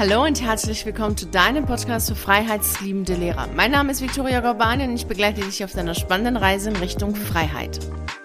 Hallo und herzlich willkommen zu deinem Podcast für freiheitsliebende Lehrer. Mein Name ist Viktoria Gorbani und ich begleite dich auf deiner spannenden Reise in Richtung Freiheit.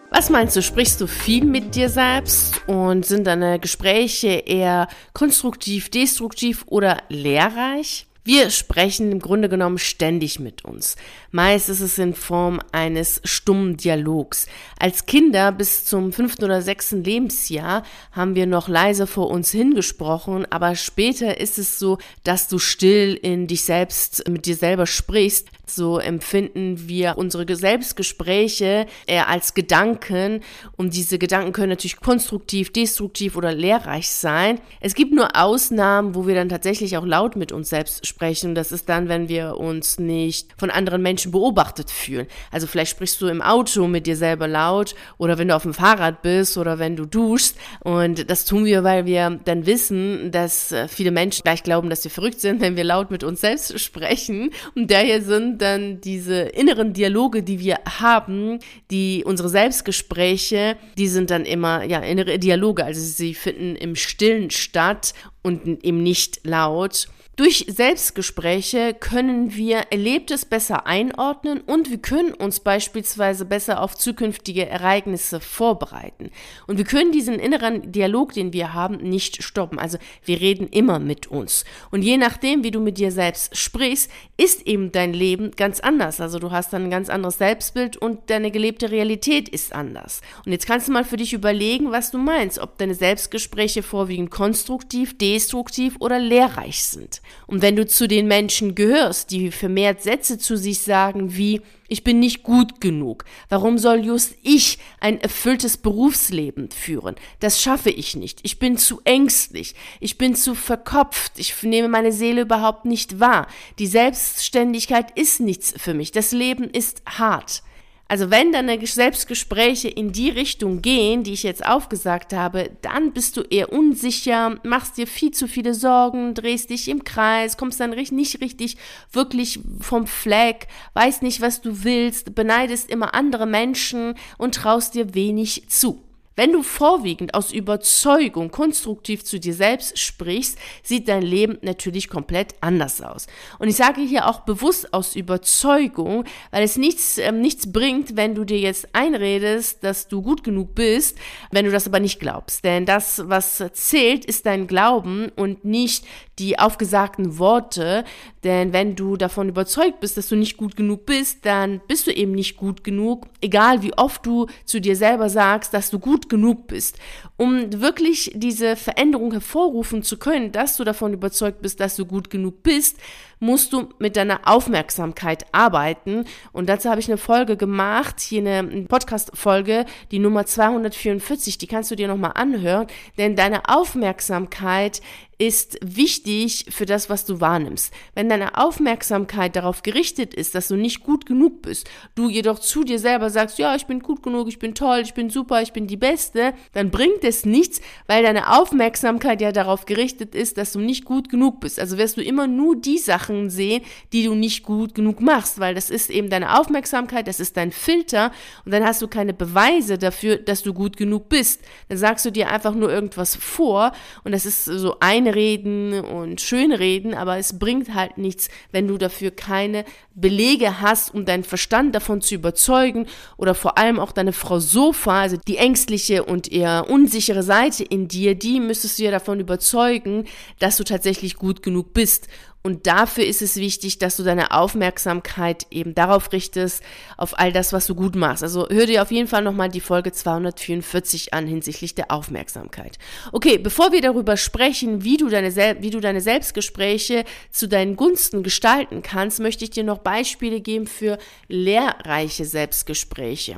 Was meinst du, sprichst du viel mit dir selbst und sind deine Gespräche eher konstruktiv, destruktiv oder lehrreich? Wir sprechen im Grunde genommen ständig mit uns. Meist ist es in Form eines stummen Dialogs. Als Kinder bis zum fünften oder sechsten Lebensjahr haben wir noch leise vor uns hingesprochen, aber später ist es so, dass du still in dich selbst, mit dir selber sprichst. So empfinden wir unsere Selbstgespräche eher als Gedanken und diese Gedanken können natürlich konstruktiv, destruktiv oder lehrreich sein. Es gibt nur Ausnahmen, wo wir dann tatsächlich auch laut mit uns selbst sprechen. Das ist dann, wenn wir uns nicht von anderen Menschen beobachtet fühlen. Also vielleicht sprichst du im Auto mit dir selber laut oder wenn du auf dem Fahrrad bist oder wenn du duschst. Und das tun wir, weil wir dann wissen, dass äh, viele Menschen gleich glauben, dass wir verrückt sind, wenn wir laut mit uns selbst sprechen. Und daher sind dann diese inneren Dialoge, die wir haben, die unsere Selbstgespräche, die sind dann immer ja innere Dialoge, also sie finden im Stillen statt und eben nicht laut. Durch Selbstgespräche können wir Erlebtes besser einordnen und wir können uns beispielsweise besser auf zukünftige Ereignisse vorbereiten. Und wir können diesen inneren Dialog, den wir haben, nicht stoppen. Also wir reden immer mit uns. Und je nachdem, wie du mit dir selbst sprichst, ist eben dein Leben ganz anders. Also du hast dann ein ganz anderes Selbstbild und deine gelebte Realität ist anders. Und jetzt kannst du mal für dich überlegen, was du meinst, ob deine Selbstgespräche vorwiegend konstruktiv, destruktiv oder lehrreich sind. Und wenn du zu den Menschen gehörst, die vermehrt Sätze zu sich sagen wie ich bin nicht gut genug. Warum soll just ich ein erfülltes Berufsleben führen? Das schaffe ich nicht. Ich bin zu ängstlich. Ich bin zu verkopft. Ich nehme meine Seele überhaupt nicht wahr. Die Selbstständigkeit ist nichts für mich. Das Leben ist hart. Also wenn deine Selbstgespräche in die Richtung gehen, die ich jetzt aufgesagt habe, dann bist du eher unsicher, machst dir viel zu viele Sorgen, drehst dich im Kreis, kommst dann nicht richtig wirklich vom Fleck, weißt nicht, was du willst, beneidest immer andere Menschen und traust dir wenig zu. Wenn du vorwiegend aus Überzeugung konstruktiv zu dir selbst sprichst, sieht dein Leben natürlich komplett anders aus. Und ich sage hier auch bewusst aus Überzeugung, weil es nichts, äh, nichts bringt, wenn du dir jetzt einredest, dass du gut genug bist, wenn du das aber nicht glaubst. Denn das, was zählt, ist dein Glauben und nicht die aufgesagten Worte. Denn wenn du davon überzeugt bist, dass du nicht gut genug bist, dann bist du eben nicht gut genug, egal wie oft du zu dir selber sagst, dass du gut genug bist. Um wirklich diese Veränderung hervorrufen zu können, dass du davon überzeugt bist, dass du gut genug bist, musst du mit deiner Aufmerksamkeit arbeiten. Und dazu habe ich eine Folge gemacht, hier eine Podcast-Folge, die Nummer 244, die kannst du dir nochmal anhören, denn deine Aufmerksamkeit ist wichtig für das, was du wahrnimmst. Wenn deine Aufmerksamkeit darauf gerichtet ist, dass du nicht gut genug bist, du jedoch zu dir selber sagst, ja, ich bin gut genug, ich bin toll, ich bin super, ich bin die Beste, dann bringt es nichts, weil deine Aufmerksamkeit ja darauf gerichtet ist, dass du nicht gut genug bist. Also wirst du immer nur die Sachen sehen, die du nicht gut genug machst, weil das ist eben deine Aufmerksamkeit, das ist dein Filter und dann hast du keine Beweise dafür, dass du gut genug bist. Dann sagst du dir einfach nur irgendwas vor und das ist so Einreden und Schönreden, aber es bringt halt nichts, wenn du dafür keine Belege hast, um deinen Verstand davon zu überzeugen oder vor allem auch deine Frau Sofa, also die ängstliche und eher unsichere Seite in dir, die müsstest du ja davon überzeugen, dass du tatsächlich gut genug bist. Und dafür ist es wichtig, dass du deine Aufmerksamkeit eben darauf richtest, auf all das, was du gut machst. Also hör dir auf jeden Fall nochmal die Folge 244 an hinsichtlich der Aufmerksamkeit. Okay, bevor wir darüber sprechen, wie du deine, wie du deine Selbstgespräche zu deinen Gunsten gestalten kannst, möchte ich dir noch Beispiele geben für lehrreiche Selbstgespräche.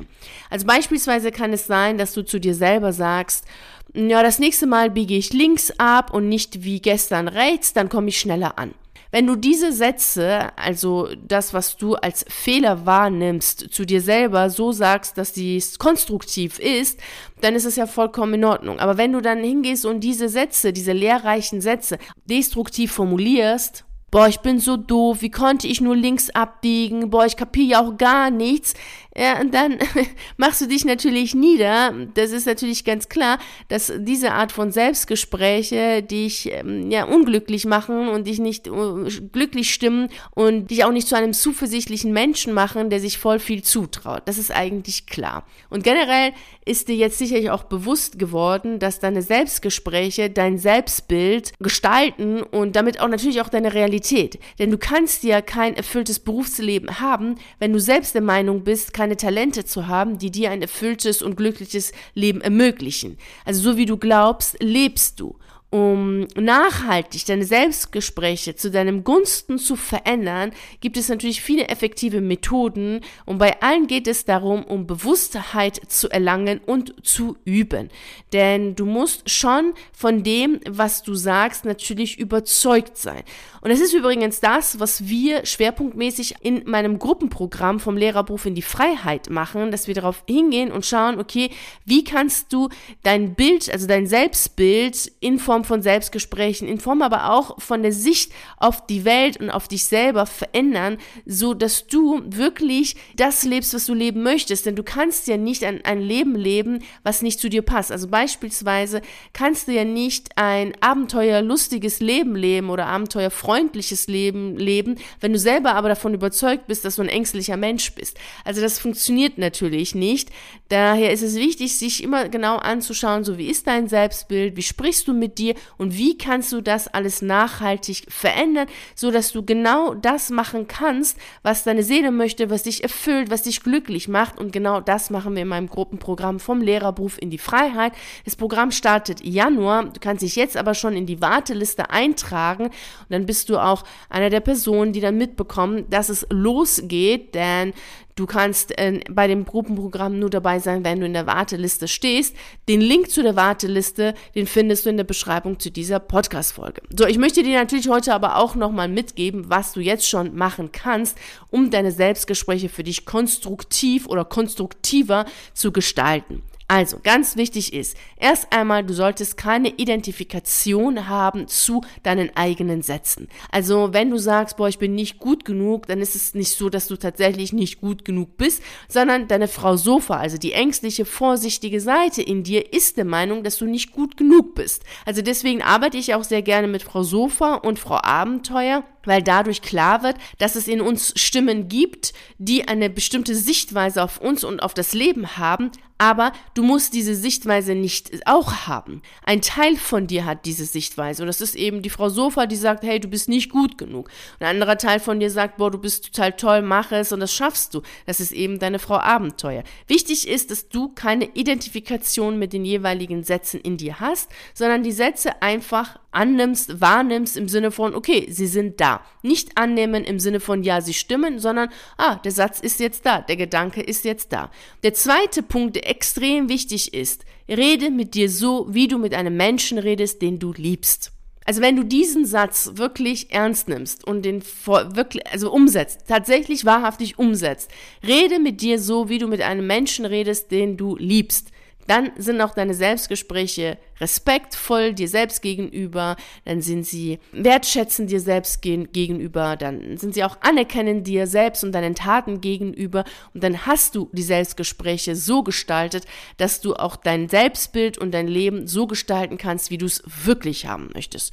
Also beispielsweise kann es sein, dass du zu dir selber sagst, ja, das nächste Mal biege ich links ab und nicht wie gestern rechts, dann komme ich schneller an. Wenn du diese Sätze, also das, was du als Fehler wahrnimmst, zu dir selber so sagst, dass dies konstruktiv ist, dann ist es ja vollkommen in Ordnung. Aber wenn du dann hingehst und diese Sätze, diese lehrreichen Sätze destruktiv formulierst, boah, ich bin so doof, wie konnte ich nur links abbiegen, boah, ich kapiere ja auch gar nichts, ja, dann machst du dich natürlich nieder. Das ist natürlich ganz klar, dass diese Art von Selbstgespräche dich ähm, ja unglücklich machen und dich nicht uh, glücklich stimmen und dich auch nicht zu einem zuversichtlichen Menschen machen, der sich voll viel zutraut. Das ist eigentlich klar. Und generell ist dir jetzt sicherlich auch bewusst geworden, dass deine Selbstgespräche dein Selbstbild gestalten und damit auch natürlich auch deine Realität. Denn du kannst ja kein erfülltes Berufsleben haben, wenn du selbst der Meinung bist, keine Talente zu haben, die dir ein erfülltes und glückliches Leben ermöglichen. Also so wie du glaubst, lebst du um nachhaltig deine Selbstgespräche zu deinem Gunsten zu verändern, gibt es natürlich viele effektive Methoden und bei allen geht es darum, um Bewusstheit zu erlangen und zu üben. Denn du musst schon von dem, was du sagst, natürlich überzeugt sein. Und es ist übrigens das, was wir schwerpunktmäßig in meinem Gruppenprogramm vom Lehrerberuf in die Freiheit machen, dass wir darauf hingehen und schauen, okay, wie kannst du dein Bild, also dein Selbstbild in Form von Selbstgesprächen, in Form aber auch von der Sicht auf die Welt und auf dich selber verändern, so dass du wirklich das lebst, was du leben möchtest. Denn du kannst ja nicht ein, ein Leben leben, was nicht zu dir passt. Also beispielsweise kannst du ja nicht ein abenteuerlustiges Leben leben oder abenteuerfreundliches Leben leben, wenn du selber aber davon überzeugt bist, dass du ein ängstlicher Mensch bist. Also das funktioniert natürlich nicht. Daher ist es wichtig, sich immer genau anzuschauen, so wie ist dein Selbstbild, wie sprichst du mit dir, dir und wie kannst du das alles nachhaltig verändern, so dass du genau das machen kannst, was deine Seele möchte, was dich erfüllt, was dich glücklich macht. Und genau das machen wir in meinem Gruppenprogramm vom Lehrerberuf in die Freiheit. Das Programm startet Januar, du kannst dich jetzt aber schon in die Warteliste eintragen. Und dann bist du auch einer der Personen, die dann mitbekommen, dass es losgeht, denn Du kannst äh, bei dem Gruppenprogramm nur dabei sein, wenn du in der Warteliste stehst. Den Link zu der Warteliste, den findest du in der Beschreibung zu dieser Podcast-Folge. So, ich möchte dir natürlich heute aber auch nochmal mitgeben, was du jetzt schon machen kannst, um deine Selbstgespräche für dich konstruktiv oder konstruktiver zu gestalten. Also, ganz wichtig ist, erst einmal, du solltest keine Identifikation haben zu deinen eigenen Sätzen. Also, wenn du sagst, boah, ich bin nicht gut genug, dann ist es nicht so, dass du tatsächlich nicht gut genug bist, sondern deine Frau Sofa, also die ängstliche, vorsichtige Seite in dir, ist der Meinung, dass du nicht gut genug bist. Also deswegen arbeite ich auch sehr gerne mit Frau Sofa und Frau Abenteuer, weil dadurch klar wird, dass es in uns Stimmen gibt, die eine bestimmte Sichtweise auf uns und auf das Leben haben, aber du musst diese Sichtweise nicht auch haben. Ein Teil von dir hat diese Sichtweise und das ist eben die Frau Sofa, die sagt, hey, du bist nicht gut genug. ein anderer Teil von dir sagt, boah, du bist total toll, mach es und das schaffst du. Das ist eben deine Frau Abenteuer. Wichtig ist, dass du keine Identifikation mit den jeweiligen Sätzen in dir hast, sondern die Sätze einfach annimmst, wahrnimmst im Sinne von, okay, sie sind da. Nicht annehmen im Sinne von, ja, sie stimmen, sondern, ah, der Satz ist jetzt da, der Gedanke ist jetzt da. Der zweite Punkt, der extrem wichtig ist, rede mit dir so, wie du mit einem Menschen redest, den du liebst. Also wenn du diesen Satz wirklich ernst nimmst und den wirklich, also umsetzt, tatsächlich wahrhaftig umsetzt, rede mit dir so, wie du mit einem Menschen redest, den du liebst dann sind auch deine Selbstgespräche respektvoll dir selbst gegenüber, dann sind sie wertschätzend dir selbst gegenüber, dann sind sie auch anerkennend dir selbst und deinen Taten gegenüber. Und dann hast du die Selbstgespräche so gestaltet, dass du auch dein Selbstbild und dein Leben so gestalten kannst, wie du es wirklich haben möchtest.